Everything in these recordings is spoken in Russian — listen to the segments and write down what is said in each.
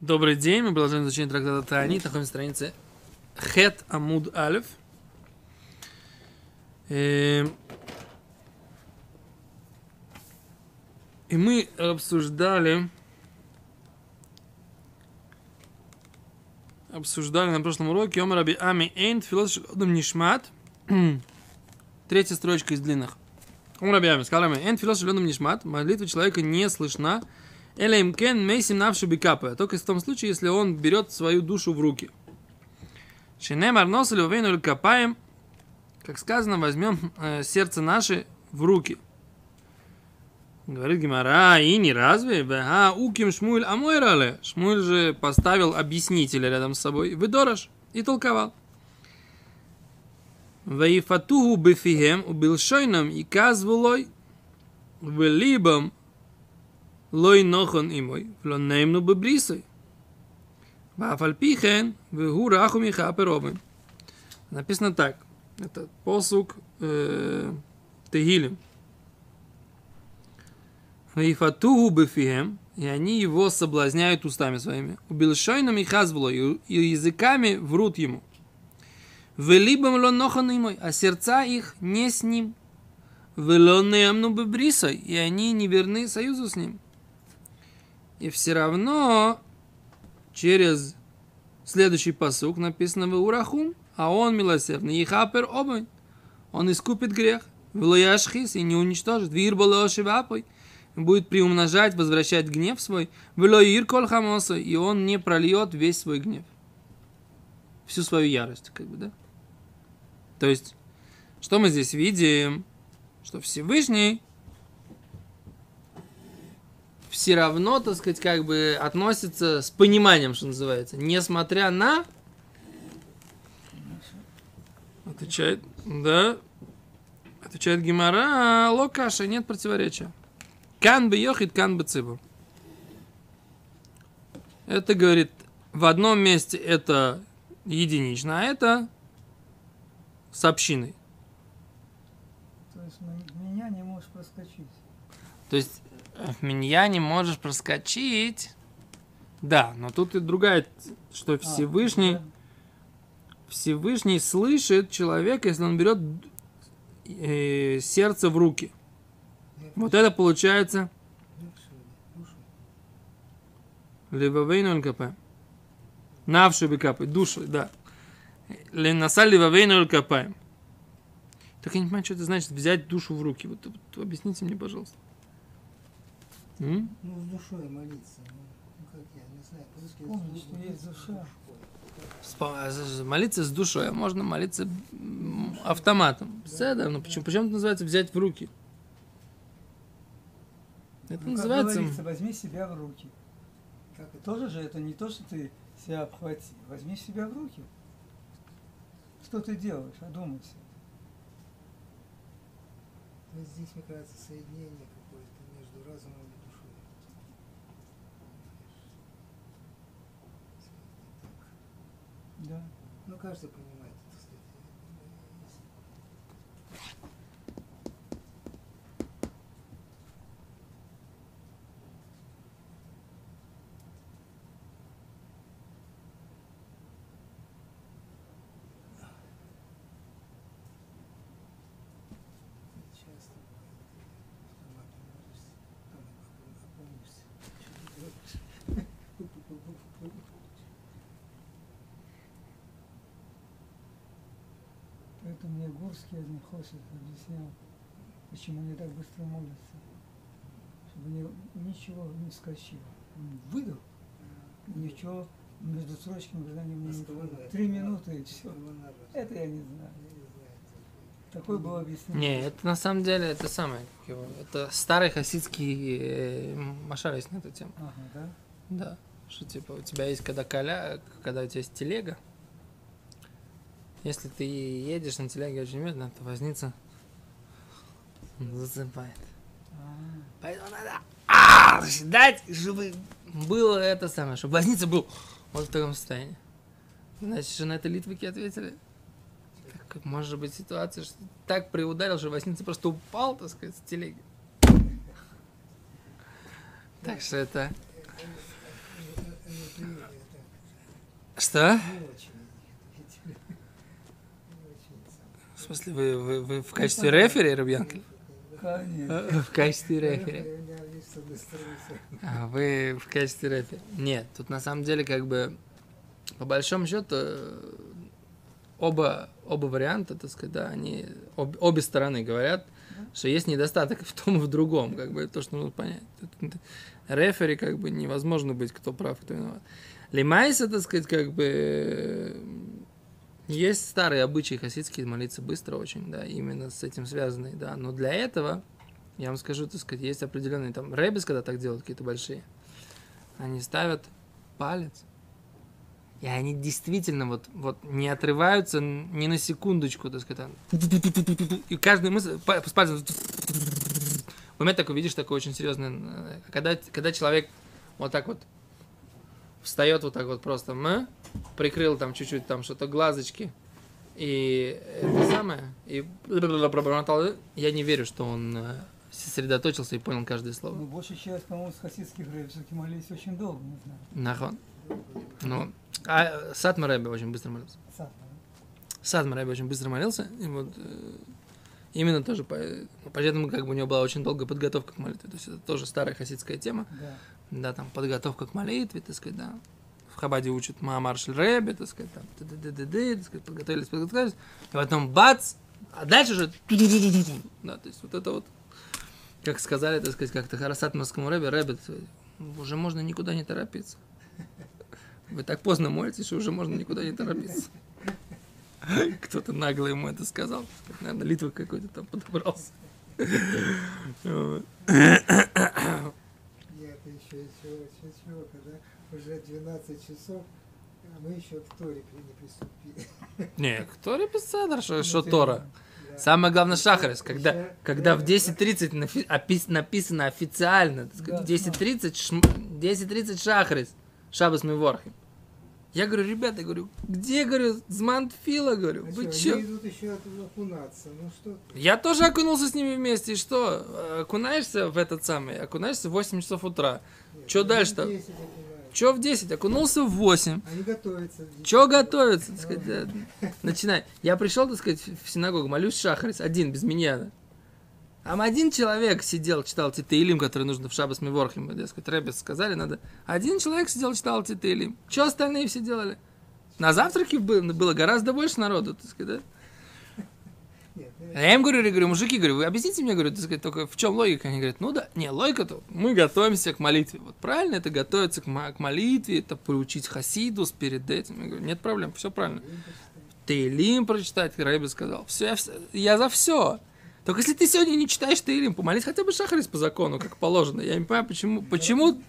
Добрый день, мы продолжаем изучение трактата Тани, находимся на странице Хет Амуд Алиф. Эм, И мы обсуждали обсуждали на прошлом уроке Омар Раби Ами Эйн Философ Нишмат. Третья строчка из длинных. Омар Раби Ами сказал Эйн Философ Нишмат. Молитва человека не слышна. Элеймкен мейсим навши бикапа. Только в том случае, если он берет свою душу в руки. Шинемар носили увейну капаем. Как сказано, возьмем э, сердце наше в руки. Говорит Гимара, и не разве? А, уким шмуэль амойрале. Шмуэль же поставил объяснителя рядом с собой. Выдорож. И толковал. Ваифатуху бефихем убил шойном и казвулой в либом лой нохон имой, вло неймну бебрисой. Вафальпихен вегу раху миха перобы. Написано так. Это посук э, Тегилем. Ваифатуху бефием, и они его соблазняют устами своими. Убилшойном и хазвло, и языками врут ему. Велибам ло нохан имой, а сердца их не с ним. Велонеамну бебрисой, и они не верны союзу с ним. И все равно через следующий посук написано в Урахум, а он милосердный. И хапер обой. Он искупит грех. Влояшхис и не уничтожит. Вирбалоши вапой. Будет приумножать, возвращать гнев свой. Влоир кол хамоса. И он не прольет весь свой гнев. Всю свою ярость, как бы, да? То есть, что мы здесь видим? Что Всевышний все равно, так сказать, как бы относится с пониманием, что называется, несмотря на... Отвечает, да, отвечает Гимара, локаша, нет противоречия. Кан бы йохит, кан бы цибу. Это, говорит, в одном месте это единично, а это с общиной. То есть меня не можешь проскочить. То есть меня не можешь проскочить. Да, но тут и другая, что Всевышний, А, Всевышний слышит человека, если он берет э, сердце в руки. Вот это получается Ливавейну ЛКП. Навши бекапы, душу, да. Ленаса ливавейну ЛКП. Так я не понимаю, что это значит взять душу в руки. Вот, вот объясните мне, пожалуйста. М? Ну, с душой молиться. Ну, ну, как я, не знаю, по-русски что есть душа. Спа- з- Молиться с душой, а можно молиться автоматом. Все, да, но почему, почему это называется взять в руки? Это Ну, как называется... говорится, возьми себя в руки. Как? Тоже же это не то, что ты себя обхвати. Возьми себя в руки. Что ты делаешь? Одумайся. Ну, здесь, мне кажется, соединение какое-то между разумом и душой. Да. Ну, каждый понимает это, кстати. Это часто бывает. Сама поможешься, потом опом- опомнишься. Что ты делаешь? Гурский один Хосик объяснял, почему они так быстро молятся. Чтобы ни- ничего не вскочило. Он выдал, ничего между строчками когда не не Три минуты и все. Это я не знаю. Я не знаю. Такое было объяснение. Не, это на самом деле это самое, как его, это старый хасидский э, машар есть на эту тему. Ага, да? Да. Что типа у тебя есть когда коля, когда у тебя есть телега, если ты едешь на телеге очень медленно, то возница засыпает. А, Поэтому надо а, дать, чтобы было это самое, чтобы возница был вот в таком состоянии. Значит, же на это литвики ответили. Как может быть ситуация, что так приударил, что возница просто упал, так сказать, с телеги. Так что это... Что? Не очень. видите ли. Не очень сам. В смысле, вы, вы, вы в качестве рефери, Рубьянкель? Конечно. В качестве рефери. А вы в качестве рефери. Нет, тут на самом деле как бы по большому счету э, оба, оба варианта, так сказать, да, они об- обе стороны говорят, что есть недостаток в том и в другом, как бы то, что нужно понять. Тут Рефери как бы невозможно быть, кто прав, кто виноват. Лимайса, так сказать, как бы э, есть старые обычаи хасидские молиться быстро очень, да, именно с этим связанные, да. Но для этого, я вам скажу, так сказать, есть определенные там рэбис, когда так делают, какие-то большие, они ставят палец, и они действительно вот, вот не отрываются ни на секундочку, так сказать. И каждый мысль, с пальцем в момент такой, видишь, такой очень серьезный, э, когда, когда человек вот так вот встает вот так вот просто, м, прикрыл там чуть-чуть там что-то глазочки, и это самое, и пробормотал, я не верю, что он сосредоточился и понял каждое слово. Ну, большая часть, по-моему, с хасидских все-таки молились очень долго, не знаю. Нахон. Ну, а Сатма Рэбе очень быстро молился. Сам, Сатма Рэбе очень быстро молился, и вот именно тоже, по, поэтому как бы у него была очень долгая подготовка к молитве, то есть это тоже старая хасидская тема, да. Да, там подготовка к молитве, так сказать, да. В Хабаде учат Маамаршель Рэбе, так сказать, там, ды-ды-ды-ды-ды, так сказать, подготовились, подготовились, и потом бац, а дальше уже, да, то есть вот это вот, как сказали, так сказать, как-то Харасатмарскому Рэбе, Рэбе, так сказать, уже можно никуда не торопиться. Вы так поздно молитесь, что уже можно никуда не торопиться. Кто-то нагло ему это сказал. Наверное, Литва какой-то там подобрался. Еще, еще чего, когда уже 12 часов, а мы еще к Торе не приступили. Не, кто репетиционер, что, что Ну, Тора? да. Самое главное шахарис, когда, Еще- когда в да, 10.30 нафи- опис- написано официально, так сказать, в Да, 10.30 шм- 10.30 шахарис, шабас ворхим. Я говорю, ребята, говорю, где, говорю, Змантфила, говорю, А вы чё? Они идут еще окунаться, ну что ты? Я тоже окунулся с ними вместе, и что? Окунаешься в этот самый, окунаешься в 8 часов утра. Они дальше-то? 10 окунаются. Чё в 10? Окунулся в 8. Они готовятся. Чё готовиться, так сказать, да. начинай. Я пришел, так сказать, в синагогу, молюсь шахарис, один, без меня. Там один человек сидел, читал Титеилим, который нужно в Шабас Миворхим, так сказать, Рэббис сказали, надо. Один человек сидел, читал Титеилим. Что остальные все делали? На завтраке было, было гораздо больше народу, так сказать, да? А я им говорю, я говорю, мужики, говорю, вы объясните мне, говорю, сказать, только в чем логика? Они говорят, ну да, не, логика-то, мы готовимся к молитве. Вот правильно это готовиться к, к молитве, это приучить хасидус перед этим. Я говорю, нет проблем, все правильно. Тейлим прочитать, Рэбби сказал. Все, я, я за все. Только если ты сегодня не читаешь Тейлим, помолись хотя бы шахарис по закону, как положено. Я не понимаю, почему, почему,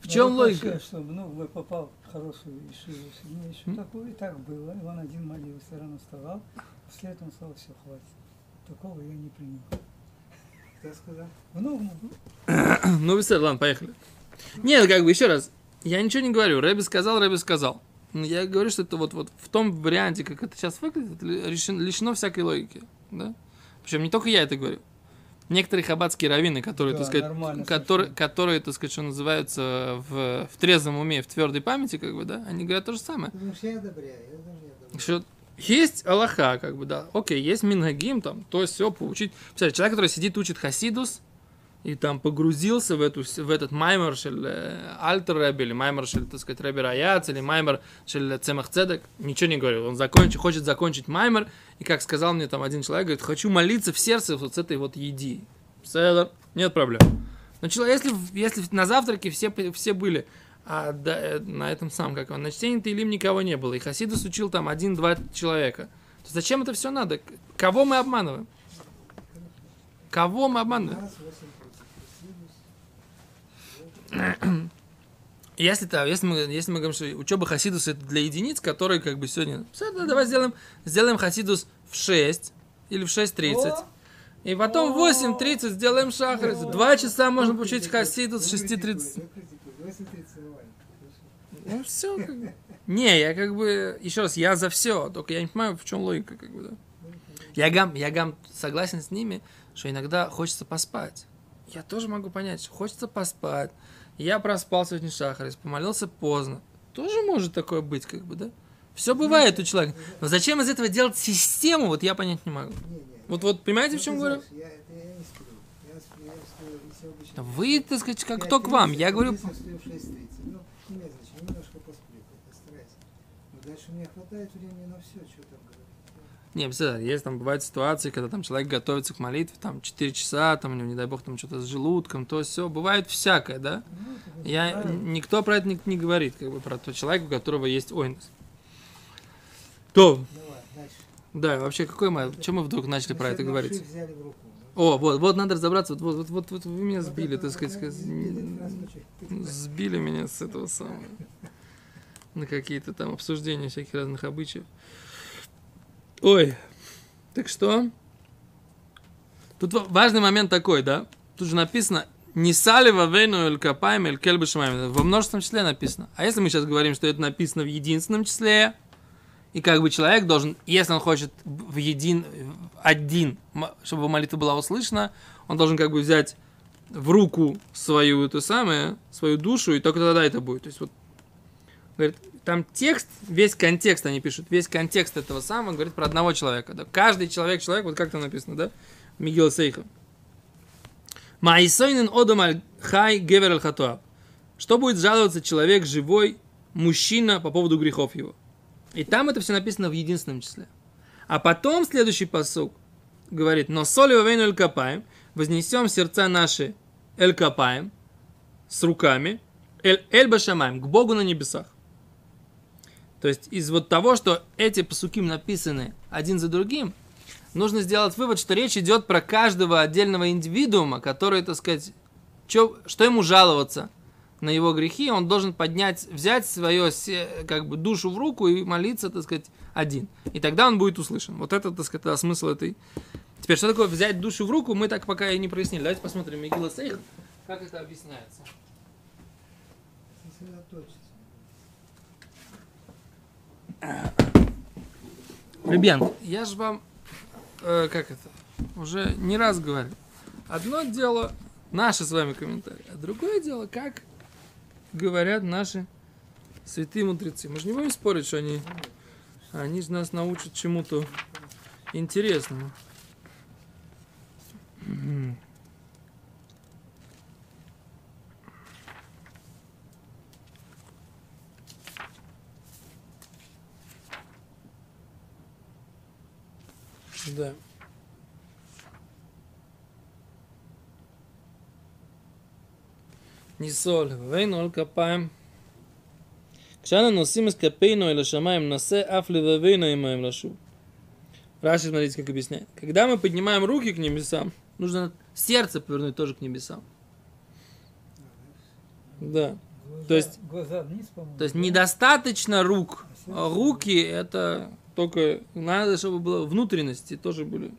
в чем Ну, логика? Чтобы, ну, попал в хорошую ишиву. Ну, еще такое и так было. И он один молился, рано вставал. После этого он сказал, все, хватит. Такого я не принял. Кто сказал? Ну, Ну, без ладно, поехали. Нет, как бы, еще раз, я ничего не говорю. Рэбби сказал, Рэбби сказал. Я говорю, что это вот, вот в том варианте, как это сейчас выглядит, лишено, лишено всякой логики. Да? Причем не только я это говорю. Некоторые хаббатские раввины, которые, Да, так сказать, которые, которые, так сказать, что называются в, в трезвом уме, в твердой памяти, как бы, да, они говорят то же самое. Потому что я одобряю, я одобряю. Что есть Аллаха, как бы, да. Окей, есть Мингагим, там, то есть все поучить. Представляете, человек, который сидит, учит Хасидус, и там погрузился в, эту, в этот маймер шель э, Альтер Рэбби, или маймер шель, так сказать, Рэбби Раяц, или маймер шель Цемах Цедек, ничего не говорил. Он закончит, хочет закончить маймер, и как сказал мне там один человек, говорит, хочу молиться в сердце вот с этой вот еди. Седер, нет проблем. Но человек, если, если на завтраке все, все были, а да, э, на этом самом, как он, на чтении Таилим никого не было, и Хасидус учил там один-два человека, то зачем это все надо? Кого мы обманываем? Кого мы обманываем? Нас 8 Если, мы, если мы говорим, что учеба Хасидус это для единиц, которые как бы сегодня... Давай сделаем, сделаем Хасидус в 6 или в 6.30. О! И потом в 8.30 сделаем шахрис. Два часа можно получить Хасидус с 6.30. 8.30 нормально. Ну все, как. Не, я как бы, еще раз, я за все, только я не понимаю, в чем логика, как бы, да. Я гам, я гам согласен с ними, что иногда хочется поспать. Я тоже могу понять, что хочется поспать. Я проспал сегодня шахарис, помолился поздно. Тоже может такое быть, как бы, да? Все бывает у человека. Но зачем из этого делать систему, вот я понять не могу. Вот, вот, понимаете, в Ну, чем ты говорю? Вы, так сказать, как кто к вам. 30, Я говорю, обычно сплю в 6.30. Ну, дальше у меня хватает времени на все, что там. Не, представляете, есть там бывают ситуации, когда там человек готовится к молитве, там 4 часа, там у него, не дай бог, там что-то с желудком, то все, бывает всякое, да? Ну, вот Я, никто про это не, не говорит, как бы, про того человека, у которого есть ойнес. То, Давай, да, вообще, какой мы, чем мы вдруг начали про это говорить? О, вот, вот надо разобраться, вот, вот, вот, вот вы меня Вот сбили, это так сказать, вот, сбили меня с этого самого, на какие-то там обсуждения всяких разных обычаев. Ой, так что? Тут ва- важный момент такой, да? Тут же написано «Не сали во вейну эль капаем эль кель бешамаем». Во множественном числе написано. А если мы сейчас говорим, что это написано в единственном числе, и как бы человек должен, если он хочет в един, один, чтобы молитва была услышана, он должен как бы взять в руку свою эту самое, свою душу, и только тогда это будет. То есть вот, говорит, там текст, весь контекст они пишут, весь контекст этого самого говорит про одного человека. Да? Каждый человек, человек, вот как там написано, да? Мигел Сейха. Маисойнен одам аль хай гевер. Что будет жаловаться человек живой, мужчина по поводу грехов его? И там это все написано в единственном числе. А потом следующий посук говорит, но соли вейну эль капаем, вознесем сердца наши эль капаем, с руками, эль, эль башамаем, к Богу на небесах. То есть из вот того, что эти посуки написаны один за другим, нужно сделать вывод, что речь идет про каждого отдельного индивидуума, который, так сказать, чё- что ему жаловаться на его грехи, он должен поднять, взять свою как бы душу в руку и молиться, так сказать, один. И тогда он будет услышан. Вот это, так сказать, смысл этой. Теперь, что такое взять душу в руку, мы так пока и не прояснили. Давайте посмотрим Мегила Сейх, как это объясняется. Сосредоточиться. Ребят, я же вам, э, как это, уже не раз говорил. Одно дело наши с вами комментарии, а другое дело, как говорят наши святые мудрецы. Мы же не будем спорить, что они, они же нас научат чему-то интересному. Мгм. Да. ניסול, ואינו על כפיים. כשאנו נושאים את כפינו אל השמיים, נושא אף לבבינו עמהם לשוב. Раши, смотрите, как объясняет. Когда мы поднимаем руки к небесам, нужно сердце повернуть тоже к небесам. Да. Глаза, То есть- глаза вниз, по-моему. То есть да? недостаточно рук. А сердце? А Руки это только надо, чтобы было внутренности тоже были.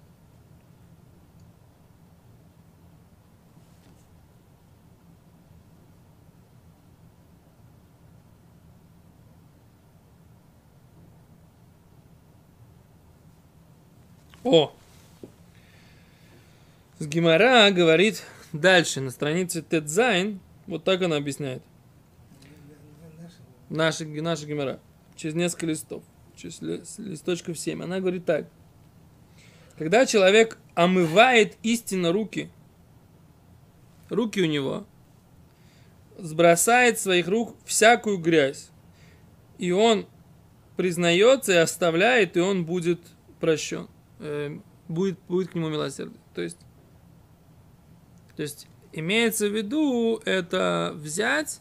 О! С Гимара говорит дальше, на странице Тедзайн, вот так она объясняет. Наша, наша Гимара. Через несколько листов. С листочков 7. Она говорит так. Когда человек омывает истинно руки, руки у него, сбросает своих рук всякую грязь, и он признается и оставляет, и он будет прощен. Э, будет, будет к нему милосердие. То есть, то есть имеется в виду это взять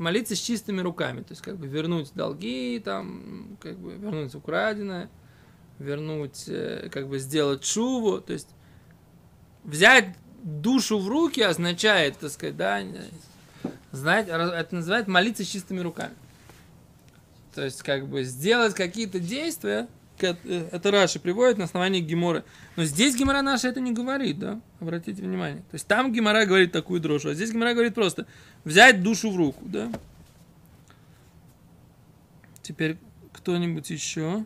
молиться с чистыми руками, то есть как бы вернуть долги, там, как бы вернуть украденное, вернуть, э, как бы сделать шуву, то есть взять душу в руки означает, так сказать, да, знать, это называют молиться с чистыми руками. То есть как бы сделать какие-то действия, это Раши приводит на основании Геморы. Но здесь Гемора наша это не говорит, да? Обратите внимание. То есть там Гемора говорит такую дрожь, а здесь Гемора говорит просто взять душу в руку, да? Теперь кто-нибудь еще?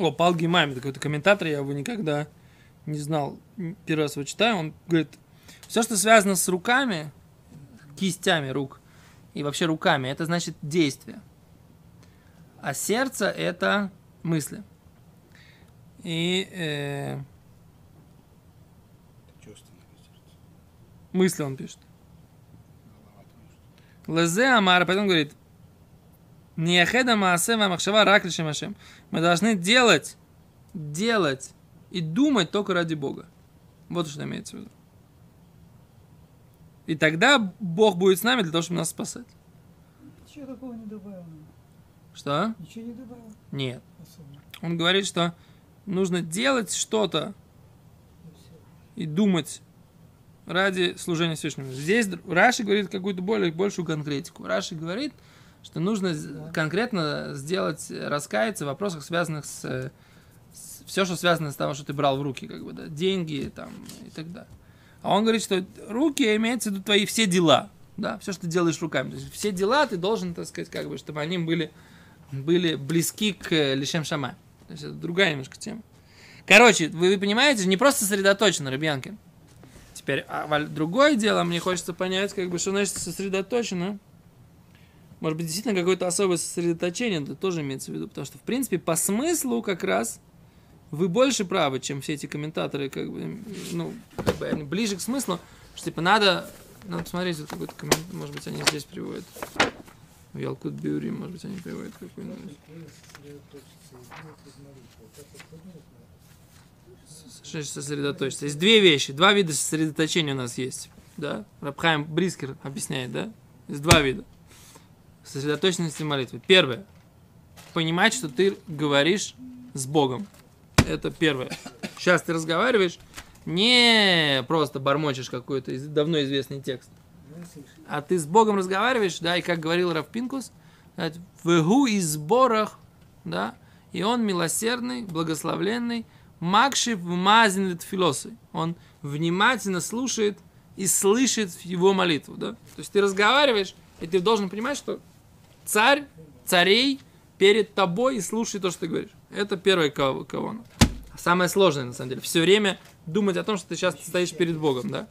О, Пал Гимайм, это какой-то комментатор, я его никогда не знал. Первый раз его читаю. Он говорит, все, что связано с руками, кистями рук, и вообще руками, это значит действие. А сердце это мысли. И э, мысли он пишет. Лезе Амара, потом говорит, Ниехеда Маасева Махшава Рак Лишем Ашем. Мы должны делать, делать и думать только ради Бога. Вот что имеется в виду. И тогда Бог будет с нами для того, чтобы нас спасать. Ничего такого не добавил. Что? Ничего не добавил Нет. особо. Он говорит, что нужно делать что-то и думать ради служения Всевышнему. Здесь Раши говорит какую-то более, большую конкретику. Раши говорит, что нужно з- конкретно сделать, э, раскаяться в вопросах, связанных с, все, что связано с того, что ты брал в руки, как бы, да, деньги там и так далее. А он говорит, что руки имеется в виду твои все дела, да, все, что ты делаешь руками. То есть все дела ты должен, так сказать, как бы, чтобы они были, были близки к э, Лишем Шама. То есть это другая немножко тема. Короче, вы, вы понимаете, не просто сосредоточен, Рыбьянкин. Теперь, а валь- другое дело, мне хочется понять, как бы, что значит сосредоточено. Может быть, действительно какое-то особое сосредоточение, это тоже имеется в виду, потому что, в принципе, по смыслу как раз вы больше правы, чем все эти комментаторы, как бы, ну, как бы они ближе к смыслу, что, типа, надо, надо посмотреть, вот какой-то коммент, может быть, они здесь приводят. В Ялкут Биури, может быть, они приводят значит сосредоточиться? Есть две вещи, два вида сосредоточения у нас есть. Да? Рабхайм Брискер объясняет, да? Есть два вида. Сосредоточенности молитвы. Первое. Понимать, что ты говоришь с Богом. Это первое. Сейчас ты разговариваешь, не просто бормочешь какой-то давно известный текст. А ты с Богом разговариваешь, да, и как говорил Равпинкус, в гу и сборах, да, и он милосердный, благословленный, макшив мазин филосы. Он внимательно слушает и слышит его молитву, да. То есть ты разговариваешь, и ты должен понимать, что царь, царей перед тобой и слушает то, что ты говоришь. Это первое кого, кого Самое сложное, на самом деле. Все время думать о том, что ты сейчас стоишь перед Богом, да.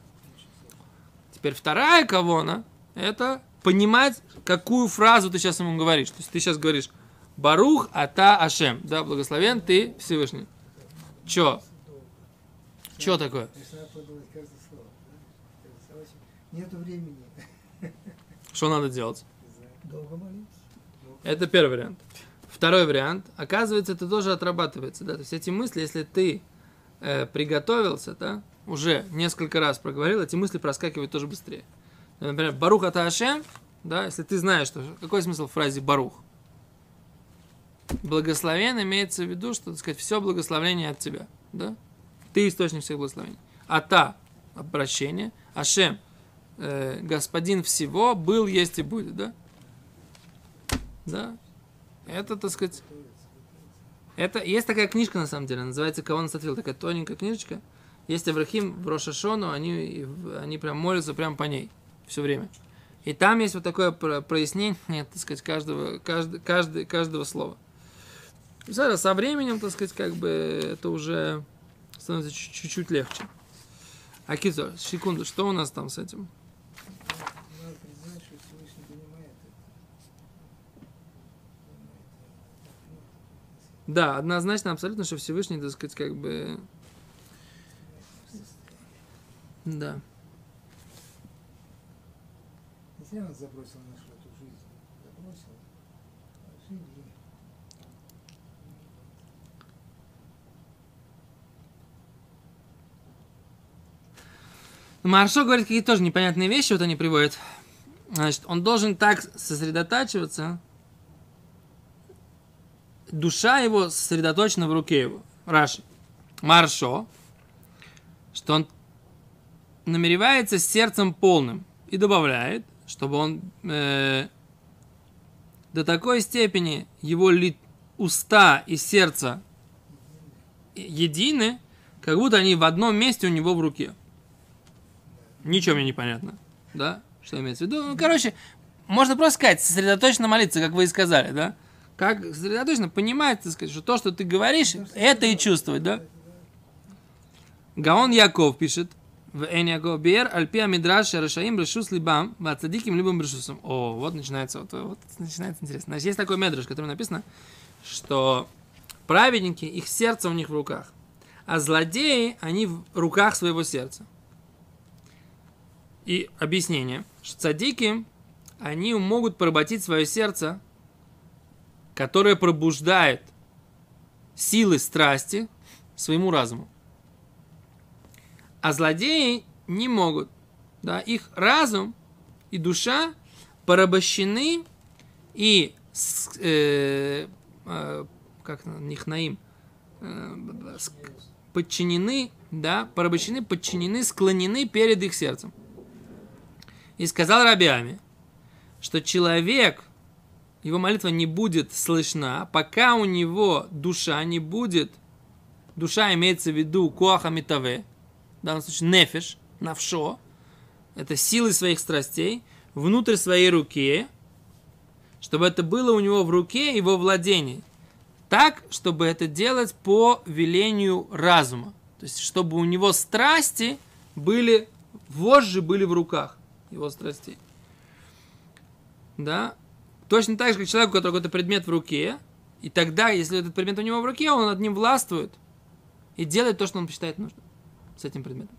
Теперь вторая кавона – это понимать, какую фразу ты сейчас ему говоришь. То есть ты сейчас говоришь «Барух ата Ашем», да, благословен ты Всевышний. Чё? Чё такое? Нету времени. Что надо делать? Долго молиться. Это первый вариант. Второй вариант, оказывается, это тоже отрабатывается, да, то есть эти мысли, если ты э, приготовился, да, уже несколько раз проговорил, эти мысли проскакивают тоже быстрее. Например, Барух ата Ашем, да, если ты знаешь, что, какой смысл в фразе Барух? Благословен имеется в виду, что, так сказать, все благословение от тебя, да? Ты источник всех благословений. Ата – обращение, Ашем э, – господин всего, был, есть и будет, да? Да. Это, так сказать, это, есть такая книжка, на самом деле, называется «Кавон Сатвил», такая тоненькая книжечка. Есть Аврахим в Рошашону, они, они прям молятся прям по ней все время. И там есть вот такое про- прояснение, так сказать, каждого, каждый, каждый, каждого слова. Со временем, так сказать, как бы это уже становится чуть- чуть-чуть легче. А Кито, секунду, что у нас там с этим? Надо признать, что Всевышний понимает это. Да, однозначно, абсолютно, что Всевышний, так сказать, как бы... Да. Зря он забросил нашу эту жизнь. Забросил. А жили. Маршо говорит какие-то тоже непонятные вещи, вот они приводят. Значит, он должен так сосредотачиваться, душа его сосредоточена в руке его. Раши. Маршо, что он намеревается с сердцем полным и добавляет, чтобы он э, до такой степени его ли, уста и сердце едины, как будто они в одном месте у него в руке. Ничего мне не понятно. Да? Что имеется в виду? Ну, короче, можно просто сказать, сосредоточенно молиться, как вы и сказали, да? Как сосредоточенно понимать, так сказать, что то, что ты говоришь, это и чувствовать, да? Гаон Яков пишет, в Эн Яков Бер, Альпия Мидраш, Рашаим, Решус Либам, Вацадиким, Либам Решусом. О, вот начинается, вот, вот начинается интересно. Значит, есть такой медраж, в котором написано, что праведники, их сердце у них в руках, а злодеи, они в руках своего сердца. И объяснение, что цадики, они могут поработить свое сердце, которое пробуждает силы страсти своему разуму. А злодеи не могут. Да, их разум и душа порабощены и э, э, как них наим э, подчинены, да, порабощены, подчинены, склонены перед их сердцем. И сказал Рабиами, что человек, его молитва не будет слышна, пока у него душа не будет, душа имеется в виду коаха митаве, в данном случае нефиш, навшо, это силы своих страстей, внутрь своей руки, чтобы это было у него в руке и во владении. Так, чтобы это делать по велению разума. То есть, чтобы у него страсти были, вожжи были в руках его страстей. Да? Точно так же, как человек, у которого какой-то предмет в руке, и тогда, если этот предмет у него в руке, он над ним властвует и делает то, что он считает нужным с этим предметом.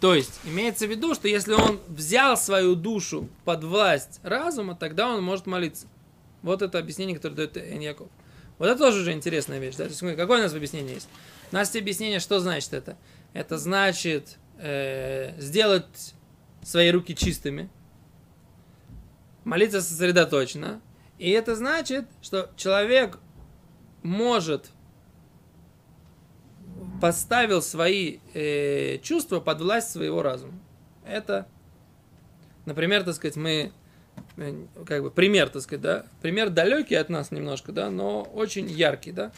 То есть, имеется в виду, что если он взял свою душу под власть разума, тогда он может молиться. Вот это объяснение, которое дает Эн Яков. Вот это тоже уже интересная вещь. Да? То есть, какое у нас объяснение есть? У нас есть объяснение, что значит это. Это значит э, сделать свои руки чистыми, молиться сосредоточенно. И это значит, что человек может поставил свои э, чувства под власть своего разума. Это, например, так сказать, мы э, как бы пример, так сказать, да, пример далекий от нас немножко, да, но очень яркий, да.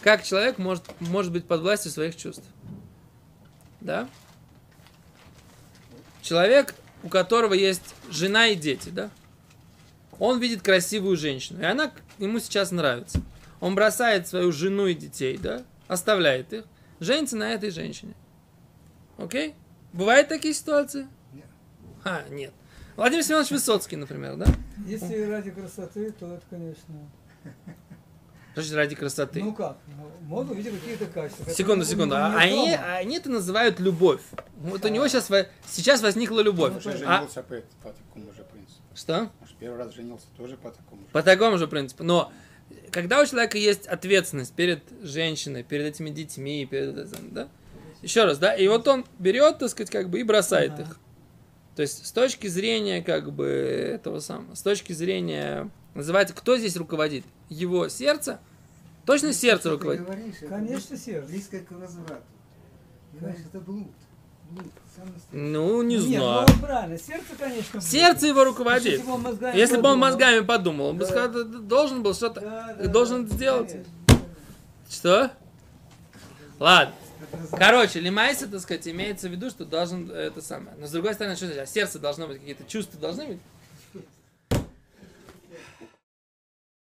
Как человек может, может быть под властью своих чувств, да. Человек, у которого есть жена и дети, да, он видит красивую женщину, и она ему сейчас нравится. Он бросает свою жену и детей, да, оставляет их, женится на этой женщине. Окей? Бывают такие ситуации? Нет. А, нет. Владимир Семенович Высоцкий, например, да? Если ради красоты, то это, конечно... Значит, ради красоты. Ну как? Ну, Можно увидеть какие-то качества. секунду, у секунду. него А нет они, они это называют любовь. Вот у него сейчас, сейчас возникла любовь. Ну, Уже А, что? Может, первый раз женился тоже по такому же. По такому же принципу. Но когда у человека есть ответственность перед женщиной, перед этими детьми, перед этим, да? Еще раз, да? И вот он берет, так сказать, как бы и бросает Ага. их. То есть с точки зрения как бы этого самого, с точки зрения называется, кто здесь руководит? Его сердце? Точно сердце Ты руководит. говоришь, это Конечно, сердце. близко к разврату. Понимаешь, это блуд. Ну, не Нет, знаю. ну правильно, сердце, конечно. Сердце его руководит. Если бы он мозгами Если бы он подумал. мозгами подумал, он бы Да. сказал, «Да, да, должен был что-то. Да, да, должен да, сделать. конечно. Что? Ладно. Короче, лимайся, так сказать, имеется в виду, что должен э, это самое. Но с другой стороны, что значит? А сердце должно быть, какие-то чувства должны быть.